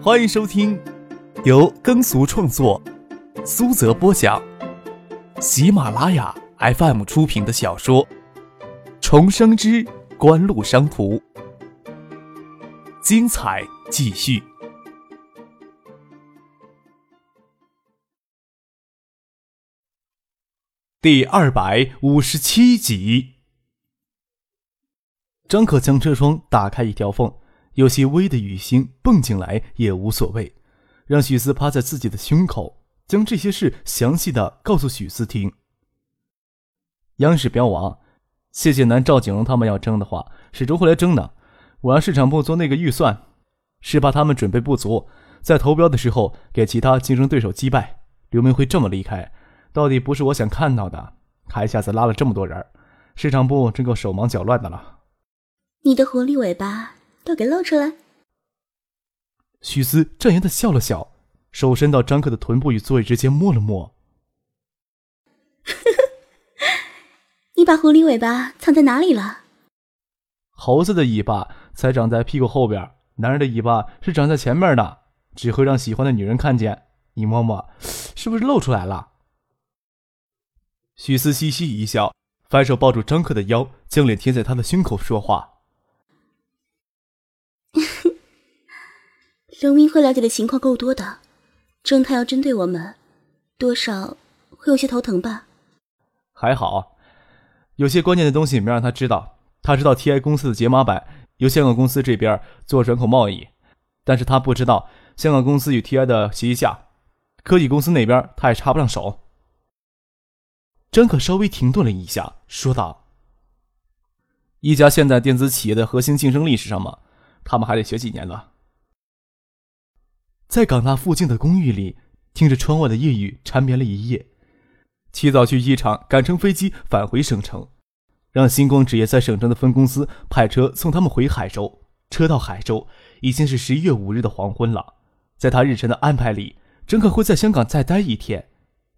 欢迎收听由耕俗创作、苏泽播讲、喜马拉雅 FM 出品的小说《重生之官路商途》，精彩继续，第二百五十七集。张可将车窗打开一条缝。有些微的雨星蹦进来也无所谓，让许思趴在自己的胸口，将这些事详细的告诉许思听。央视标王，谢谢南赵景荣他们要争的话，始终会来争的。我让市场部做那个预算，是怕他们准备不足，在投标的时候给其他竞争对手击败。刘明辉这么离开，到底不是我想看到的。他一下子拉了这么多人，市场部真够手忙脚乱的了。你的狐狸尾巴。都给露出来！许思战言的笑了笑，手伸到张克的臀部与座位之间摸了摸。你把狐狸尾巴藏在哪里了？猴子的尾巴才长在屁股后边，男人的尾巴是长在前面的，只会让喜欢的女人看见。你摸摸，是不是露出来了？许思嘻嘻一笑，反手抱住张克的腰，将脸贴在他的胸口说话。刘明辉了解的情况够多的，正太要针对我们，多少会有些头疼吧？还好，有些关键的东西没让他知道。他知道 TI 公司的解码板由香港公司这边做转口贸易，但是他不知道香港公司与 TI 的协议下，科技公司那边他也插不上手。张可稍微停顿了一下，说道：“一家现代电子企业的核心竞争力是什么？他们还得学几年呢。”在港大附近的公寓里，听着窗外的夜雨，缠绵了一夜。起早去机场，赶乘飞机返回省城，让星光纸业在省城的分公司派车送他们回海州。车到海州，已经是十一月五日的黄昏了。在他日程的安排里，张可会在香港再待一天，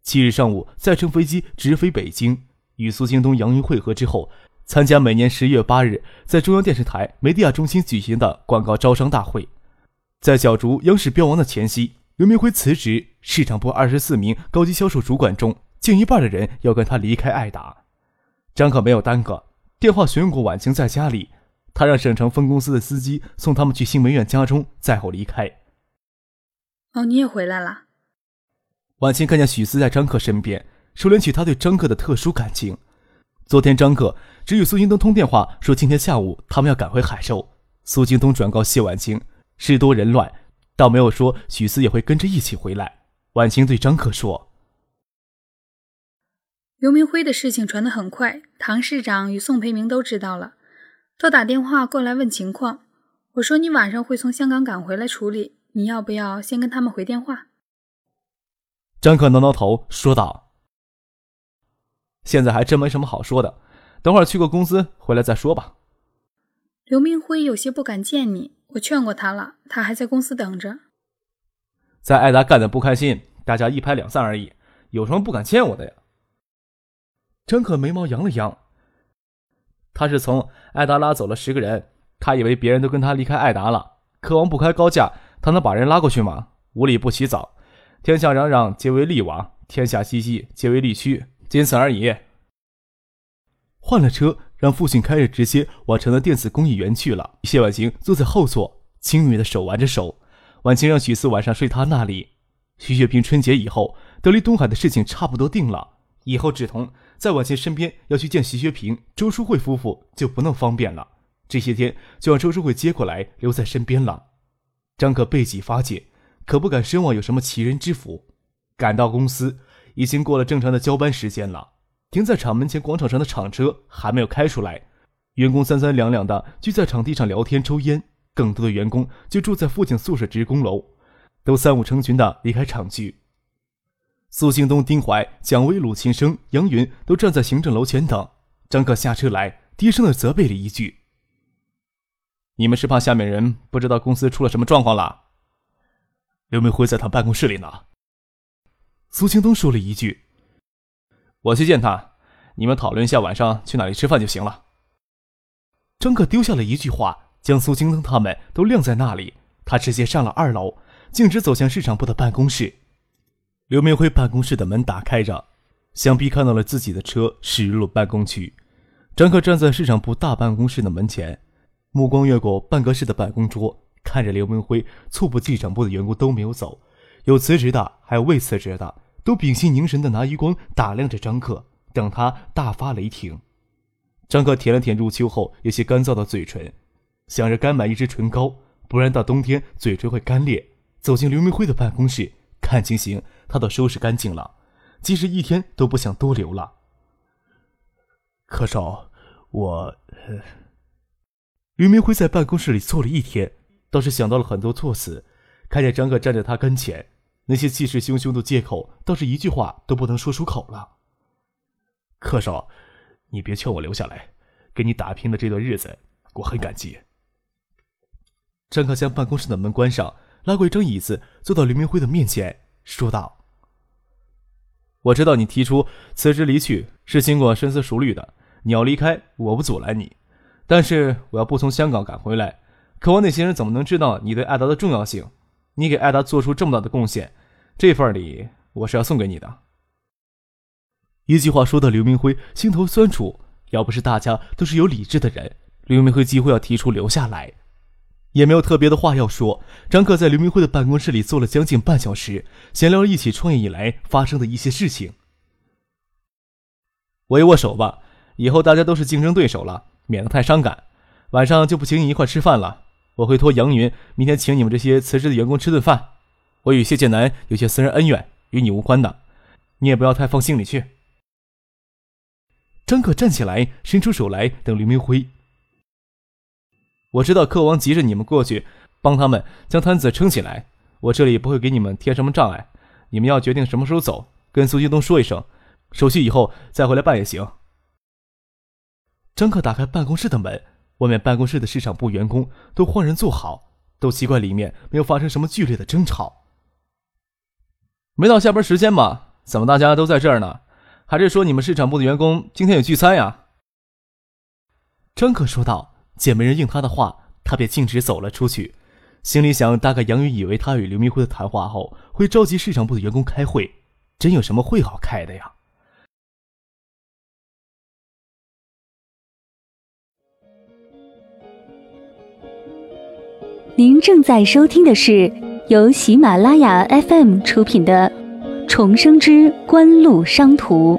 七日上午再乘飞机直飞北京，与苏京东、杨云会合之后，参加每年十月八日在中央电视台梅地亚中心举行的广告招商大会。在角逐央视标王的前夕，刘明辉辞职。市场部二十四名高级销售主管中，近一半的人要跟他离开爱达。张可没有耽搁，电话询问过婉清在家里，他让省城分公司的司机送他们去新梅苑家中，再后离开。哦，你也回来了。婉清看见许思在张克身边，收敛起他对张克的特殊感情。昨天张克只与苏京东通电话，说今天下午他们要赶回海州。苏京东转告谢婉清。事多人乱，倒没有说许思也会跟着一起回来。婉清对张克说：“刘明辉的事情传得很快，唐市长与宋培明都知道了，都打电话过来问情况。我说你晚上会从香港赶回来处理，你要不要先跟他们回电话？”张克挠挠头说道：“现在还真没什么好说的，等会儿去过公司回来再说吧。”刘明辉有些不敢见你。我劝过他了，他还在公司等着。在艾达干的不开心，大家一拍两散而已，有什么不敢见我的呀？张可眉毛扬了扬。他是从艾达拉走了十个人，他以为别人都跟他离开艾达了。科王不开高价，他能把人拉过去吗？无利不起早，天下攘攘皆为利往，天下熙熙皆为利趋，仅此而已。换了车。让父亲开着，直接往城的电子工艺园去了。谢婉晴坐在后座，轻蔑的手挽着手。婉晴让许四晚上睡他那里。徐雪萍春节以后，得离东海的事情差不多定了，以后志同在婉晴身边要去见徐雪萍、周淑慧夫妇就不那么方便了。这些天就让周淑慧接过来，留在身边了。张可背脊发紧，可不敢奢望有什么奇人之福。赶到公司，已经过了正常的交班时间了。停在厂门前广场上的厂车还没有开出来，员工三三两两的聚在场地上聊天抽烟，更多的员工就住在附近宿舍职工楼，都三五成群的离开厂区。苏兴东、丁怀、蒋威、鲁庆生、杨云都站在行政楼前等。张克下车来，低声的责备了一句：“你们是怕下面人不知道公司出了什么状况了？”刘明辉在他办公室里呢。苏兴东说了一句。我去见他，你们讨论一下晚上去哪里吃饭就行了。张克丢下了一句话，将苏青灯他们都晾在那里。他直接上了二楼，径直走向市场部的办公室。刘明辉办公室的门打开着，想必看到了自己的车驶入了办公区。张克站在市场部大办公室的门前，目光越过办公室的办公桌，看着刘明辉、猝不及防部的员工都没有走，有辞职的，还有未辞职的，都屏息凝神的拿余光打量着张克，等他大发雷霆。张克舔了舔入秋后有些干燥的嘴唇，想着该买一支唇膏，不然到冬天嘴唇会干裂。走进刘明辉的办公室，看情形，他都收拾干净了，即使一天都不想多留了。柯少，我……刘明辉在办公室里坐了一天，倒是想到了很多措辞。看见张克站在他跟前，那些气势汹汹的借口，倒是一句话都不能说出口了。柯少，你别劝我留下来，给你打拼的这段日子，我很感激。张克将办公室的门关上，拉过一张椅子，坐到刘明辉的面前，说道：“我知道你提出辞职离去是经过深思熟虑的。”你要离开，我不阻拦你，但是我要不从香港赶回来，可我那些人怎么能知道你对艾达的重要性？你给艾达做出这么大的贡献，这份礼我是要送给你的。一句话说的刘明辉心头酸楚，要不是大家都是有理智的人，刘明辉几乎要提出留下来，也没有特别的话要说。张克在刘明辉的办公室里坐了将近半小时，闲聊了一起创业以来发生的一些事情。握一握手吧。以后大家都是竞争对手了，免得太伤感。晚上就不请你一块吃饭了，我会托杨云明天请你们这些辞职的员工吃顿饭。我与谢建南有些私人恩怨，与你无关的，你也不要太放心里去。张可站起来，伸出手来等刘明辉。我知道客王急着你们过去帮他们将摊子撑起来，我这里不会给你们添什么障碍。你们要决定什么时候走，跟苏京东说一声，手续以后再回来办也行。张克打开办公室的门，外面办公室的市场部员工都换人坐好，都奇怪里面没有发生什么剧烈的争吵。没到下班时间吧？怎么大家都在这儿呢？还是说你们市场部的员工今天有聚餐呀？张可说道。见没人应他的话，他便径直走了出去，心里想：大概杨宇以为他与刘明辉的谈话后会召集市场部的员工开会，真有什么会好开的呀？您正在收听的是由喜马拉雅 FM 出品的《重生之官路商途》。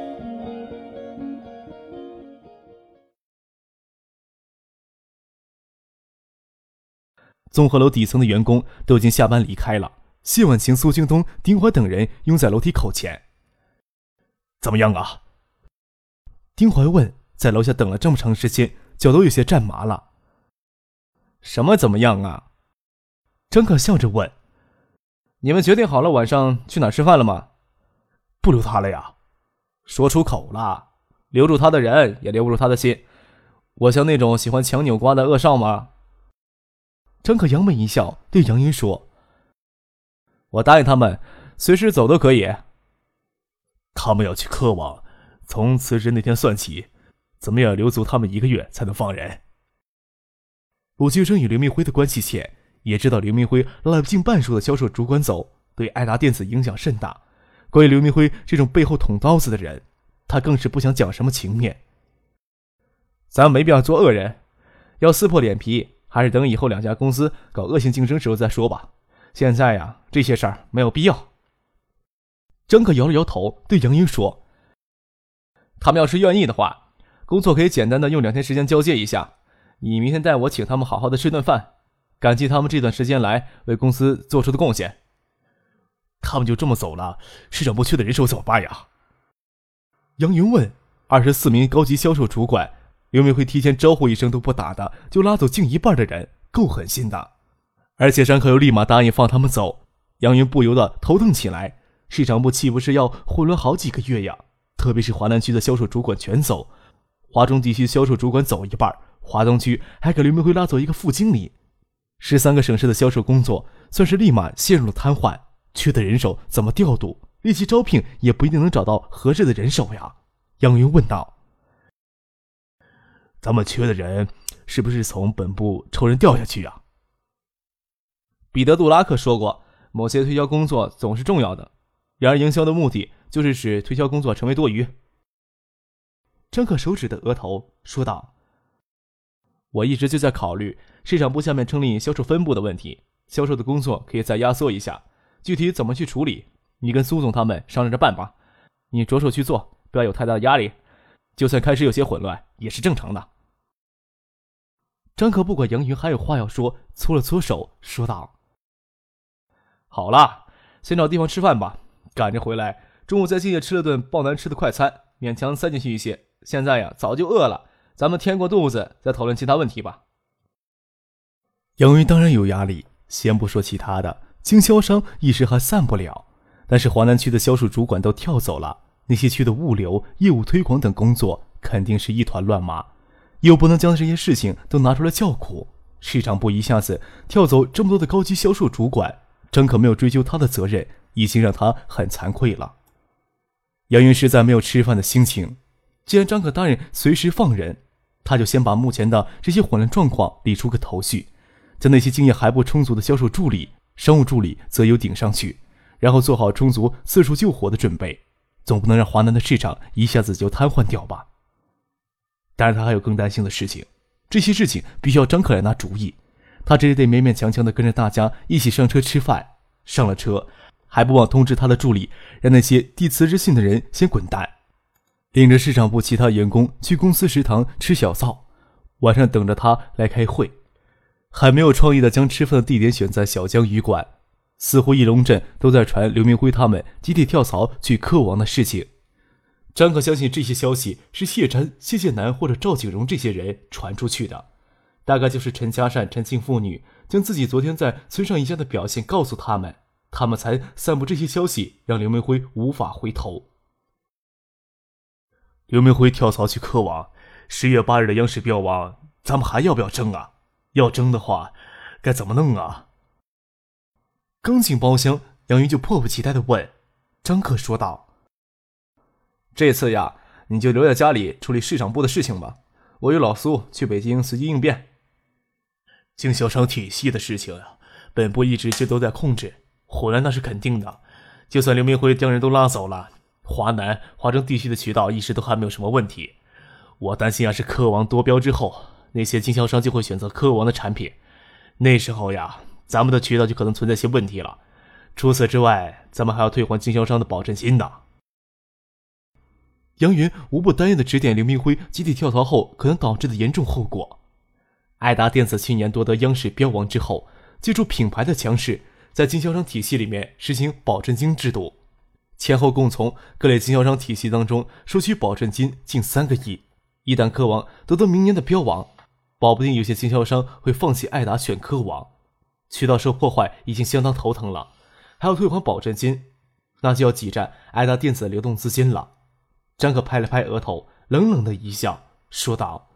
综合楼底层的员工都已经下班离开了，谢婉晴、苏京东、丁怀等人拥在楼梯口前。怎么样啊？丁怀问。在楼下等了这么长时间，脚都有些站麻了。什么怎么样啊？张可笑着问：“你们决定好了晚上去哪吃饭了吗？不留他了呀？说出口了，留住他的人也留不住他的心。我像那种喜欢强扭瓜的恶少吗？”张可扬眉一笑，对杨云说：“我答应他们，随时走都可以。他们要去科网，从辞职那天算起，怎么也要留足他们一个月才能放人。”鲁俊生与刘明辉的关系浅。也知道刘明辉拉了近半数的销售主管走，对爱达电子影响甚大。关于刘明辉这种背后捅刀子的人，他更是不想讲什么情面。咱没必要做恶人，要撕破脸皮，还是等以后两家公司搞恶性竞争时候再说吧。现在呀，这些事儿没有必要。张可摇了摇头，对杨英说：“他们要是愿意的话，工作可以简单的用两天时间交接一下。你明天带我请他们好好的吃顿饭。”感激他们这段时间来为公司做出的贡献。他们就这么走了，市场部缺的人手怎么办呀？杨云问。二十四名高级销售主管，刘明辉提前招呼一声都不打的，就拉走近一半的人，够狠心的。而且张克又立马答应放他们走，杨云不由得头疼起来。市场部岂不是要混乱好几个月呀？特别是华南区的销售主管全走，华中地区销售主管走一半，华东区还给刘明辉拉走一个副经理。十三个省市的销售工作算是立马陷入了瘫痪，缺的人手怎么调度？立即招聘也不一定能找到合适的人手呀。杨云问道：“咱们缺的人是不是从本部抽人调下去呀？”彼得·杜拉克说过：“某些推销工作总是重要的，然而营销的目的就是使推销工作成为多余。张可手指的额头说道：“我一直就在考虑市场部下面成立销售分部的问题，销售的工作可以再压缩一下，具体怎么去处理，你跟苏总他们商量着办吧。你着手去做，不要有太大的压力。就算开始有些混乱，也是正常的。”张可不管杨云还有话要说，搓了搓手，说道：“好了，先找地方吃饭吧。赶着回来，中午在静夜吃了顿爆难吃的快餐，勉强塞进去一些。现在呀，早就饿了。咱们填过肚子，再讨论其他问题吧。”杨云当然有压力，先不说其他的，经销商一时还散不了。但是华南区的销售主管都跳走了，那些区的物流、业务推广等工作，肯定是一团乱麻。又不能将这些事情都拿出来叫苦，市场部一下子跳走这么多的高级销售主管，张可没有追究他的责任，已经让他很惭愧了。杨云实在没有吃饭的心情，既然张可答应随时放人，他就先把目前的这些混乱状况理出个头绪，将那些经验还不充足的销售助理、商务助理择优顶上去，然后做好充足四处救火的准备，总不能让华南的市场一下子就瘫痪掉吧。但是他还有更担心的事情，这些事情必须要张可来拿主意。他只得勉勉强强地跟着大家一起上车吃饭。上了车，还不忘通知他的助理，让那些递辞职信的人先滚蛋，领着市场部其他员工去公司食堂吃小灶，晚上等着他来开会。还没有创意的将吃饭的地点选在小江鱼馆，似乎义龙镇都在传刘明辉他们集体跳槽去客王的事情。张可相信这些消息是谢詹、谢剑南或者赵景荣这些人传出去的，大概就是陈嘉善、陈庆父女将自己昨天在村上一家的表现告诉他们，他们才散布这些消息，让刘明辉无法回头。刘明辉跳槽去科网，十月八日的央视标王，咱们还要不要争啊？要争的话，该怎么弄啊？刚进包厢，杨云就迫不及待的问，张克说道。这次呀，你就留在家里处理市场部的事情吧。我与老苏去北京随机应变。经销商体系的事情呀，本部一直就都在控制，混乱那是肯定的。就算刘明辉将人都拉走了，华南、华中地区的渠道一直都还没有什么问题。我担心啊，是科王夺标之后，那些经销商就会选择科王的产品，那时候呀，咱们的渠道就可能存在些问题了。除此之外，咱们还要退还经销商的保证金呢。杨云无不担忧的指点刘明辉集体跳槽后可能导致的严重后果。爱达电子去年夺得央视标王之后，借助品牌的强势，在经销商体系里面实行保证金制度，前后共从各类经销商体系当中收取保证金近三个亿。一旦科王得到明年的标王，保不定有些经销商会放弃爱达选科王，渠道受破坏已经相当头疼了，还要退还保证金，那就要挤占爱达电子流动资金了。张可拍了拍额头，冷冷的一笑，说道：“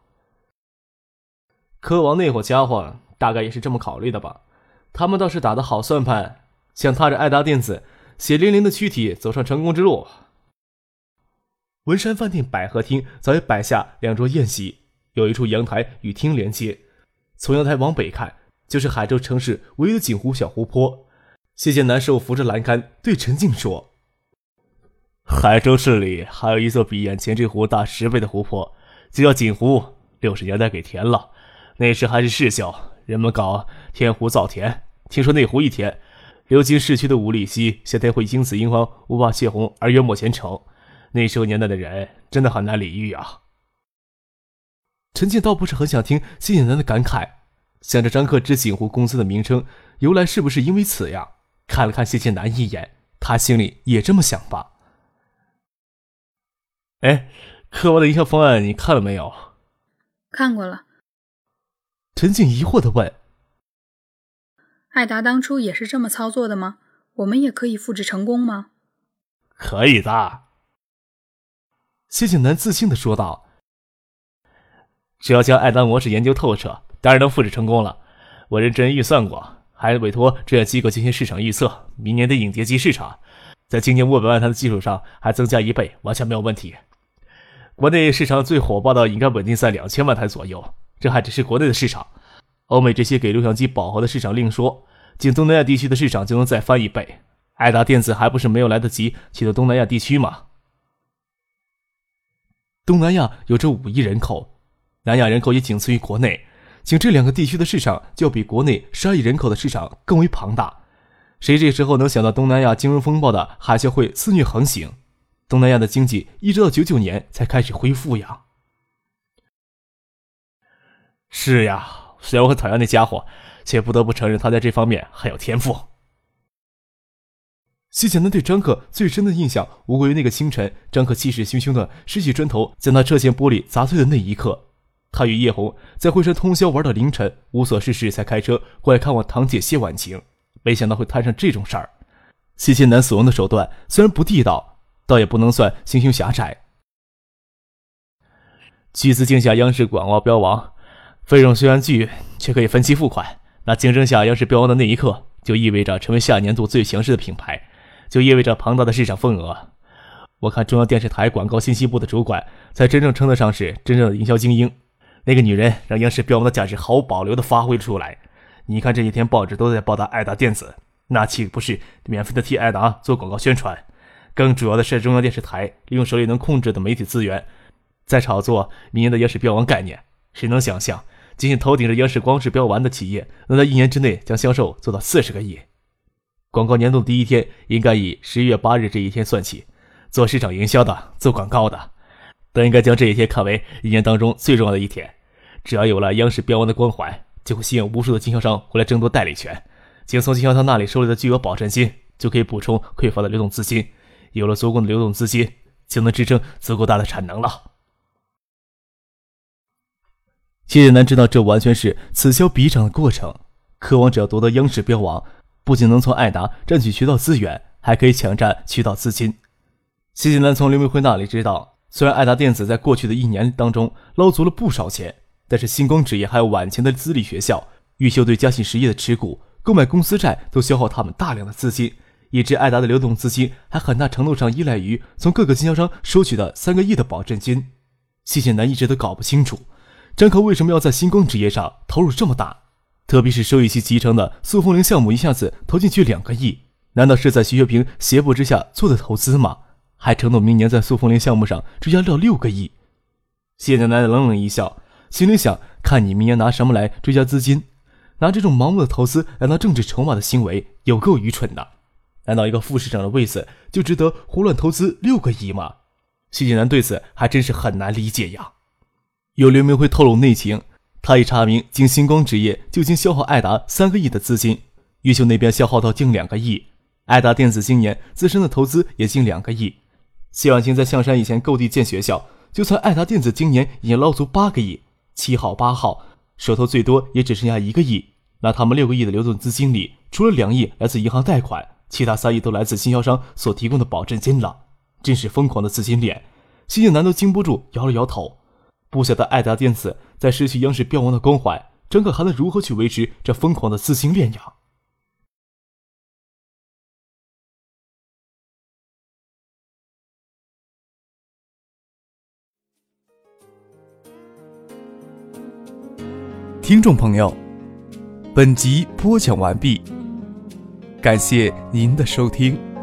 科王那伙家伙大概也是这么考虑的吧？他们倒是打的好算盘，想踏着爱达电子血淋淋的躯体走上成功之路。”文山饭店百合厅早已摆下两桌宴席，有一处阳台与厅连接，从阳台往北看就是海州城市唯一的锦湖小湖泊。谢剑南手扶着栏杆，对陈静说。海州市里还有一座比眼前这湖大十倍的湖泊，就叫锦湖。六十年代给填了，那时还是市校，人们搞填湖造田。听说那湖一填，流经市区的五里溪夏天会因此樱花无法泄洪而淹没前程。那时候年代的人真的很难理喻啊。陈静倒不是很想听谢剑南的感慨，想着张克之锦湖公司的名称由来是不是因为此呀？看了看谢剑南一眼，他心里也这么想吧。哎，科王的营销方案你看了没有？看过了。陈静疑惑的问：“艾达当初也是这么操作的吗？我们也可以复制成功吗？”可以的。谢景南自信的说道：“只要将艾达模式研究透彻，当然能复制成功了。我认真预算过，还委托专业机构进行市场预测，明年的影碟机市场。”在今年五百万台的基础上，还增加一倍，完全没有问题。国内市场最火爆的应该稳定在两千万台左右，这还只是国内的市场。欧美这些给录像机饱和的市场另说，仅东南亚地区的市场就能再翻一倍。爱达电子还不是没有来得及去到东南亚地区吗？东南亚有着五亿人口，南亚人口也仅次于国内，仅这两个地区的市场就要比国内十二亿人口的市场更为庞大。谁这时候能想到东南亚金融风暴的海啸会肆虐横行？东南亚的经济一直到九九年才开始恢复呀。是呀，虽然我很讨厌那家伙，却不得不承认他在这方面很有天赋。谢简南对张克最深的印象，无过于那个清晨，张克气势汹汹的拾起砖头，将他车前玻璃砸碎的那一刻。他与叶红在惠山通宵玩到凌晨，无所事事才开车过来看望堂姐谢婉晴。没想到会摊上这种事儿。谢剑南所用的手段虽然不地道，倒也不能算心胸狭窄。巨资竞下央视广告标王，费用虽然巨，却可以分期付款。那竞争下央视标王的那一刻，就意味着成为下年度最强势的品牌，就意味着庞大的市场份额。我看中央电视台广告信息部的主管，才真正称得上是真正的营销精英。那个女人让央视标王的价值毫无保留地发挥出来。你看这几天报纸都在报道爱达电子，那岂不是免费的替爱达做广告宣传？更主要的是，中央电视台利用手里能控制的媒体资源，在炒作明年的央视标王概念。谁能想象，仅仅头顶着央视光是标完的企业，能在一年之内将销售做到四十个亿？广告年度第一天应该以十一月八日这一天算起，做市场营销的、做广告的，都应该将这一天看为一年当中最重要的一天。只要有了央视标王的光环。就会吸引无数的经销商回来争夺代理权，仅从经销商那里收来的巨额保证金就可以补充匮乏的流动资金。有了足够的流动资金，就能支撑足够大的产能了。谢剑南知道这完全是此消彼长的过程。渴望只要夺得央视标王，不仅能从爱达占取渠道资源，还可以抢占渠道资金。谢剑南从刘明辉那里知道，虽然爱达电子在过去的一年当中捞足了不少钱。但是星光纸业还有晚晴的私立学校、玉秀对嘉信实业的持股、购买公司债，都消耗他们大量的资金，以致爱达的流动资金还很大程度上依赖于从各个经销商收取的三个亿的保证金。谢剑南一直都搞不清楚，张科为什么要在星光纸业上投入这么大，特别是收益期集成的速风铃项目，一下子投进去两个亿，难道是在徐学平胁迫之下做的投资吗？还承诺明年在速风铃项目上追加到六个亿？谢剑南冷冷一笑。心里想：看你明年拿什么来追加资金？拿这种盲目的投资来当政治筹码的行为，有够愚蠢的。难道一个副市长的位子就值得胡乱投资六个亿吗？谢晋南对此还真是很难理解呀。有刘明辉透露内情，他已查明，经星光纸业就经消耗爱达三个亿的资金，越秀那边消耗到近两个亿，爱达电子今年自身的投资也近两个亿。谢婉清在象山以前购地建学校，就算爱达电子今年已经捞足八个亿。七号、八号手头最多也只剩下一个亿，那他们六个亿的流动资金里，除了两亿来自银行贷款，其他三亿都来自经销商所提供的保证金了，真是疯狂的资金链。谢晋南都经不住摇了摇头，不晓得爱达电子在失去央视标王的光环，张可还能如何去维持这疯狂的资金链呀？听众朋友，本集播讲完毕，感谢您的收听。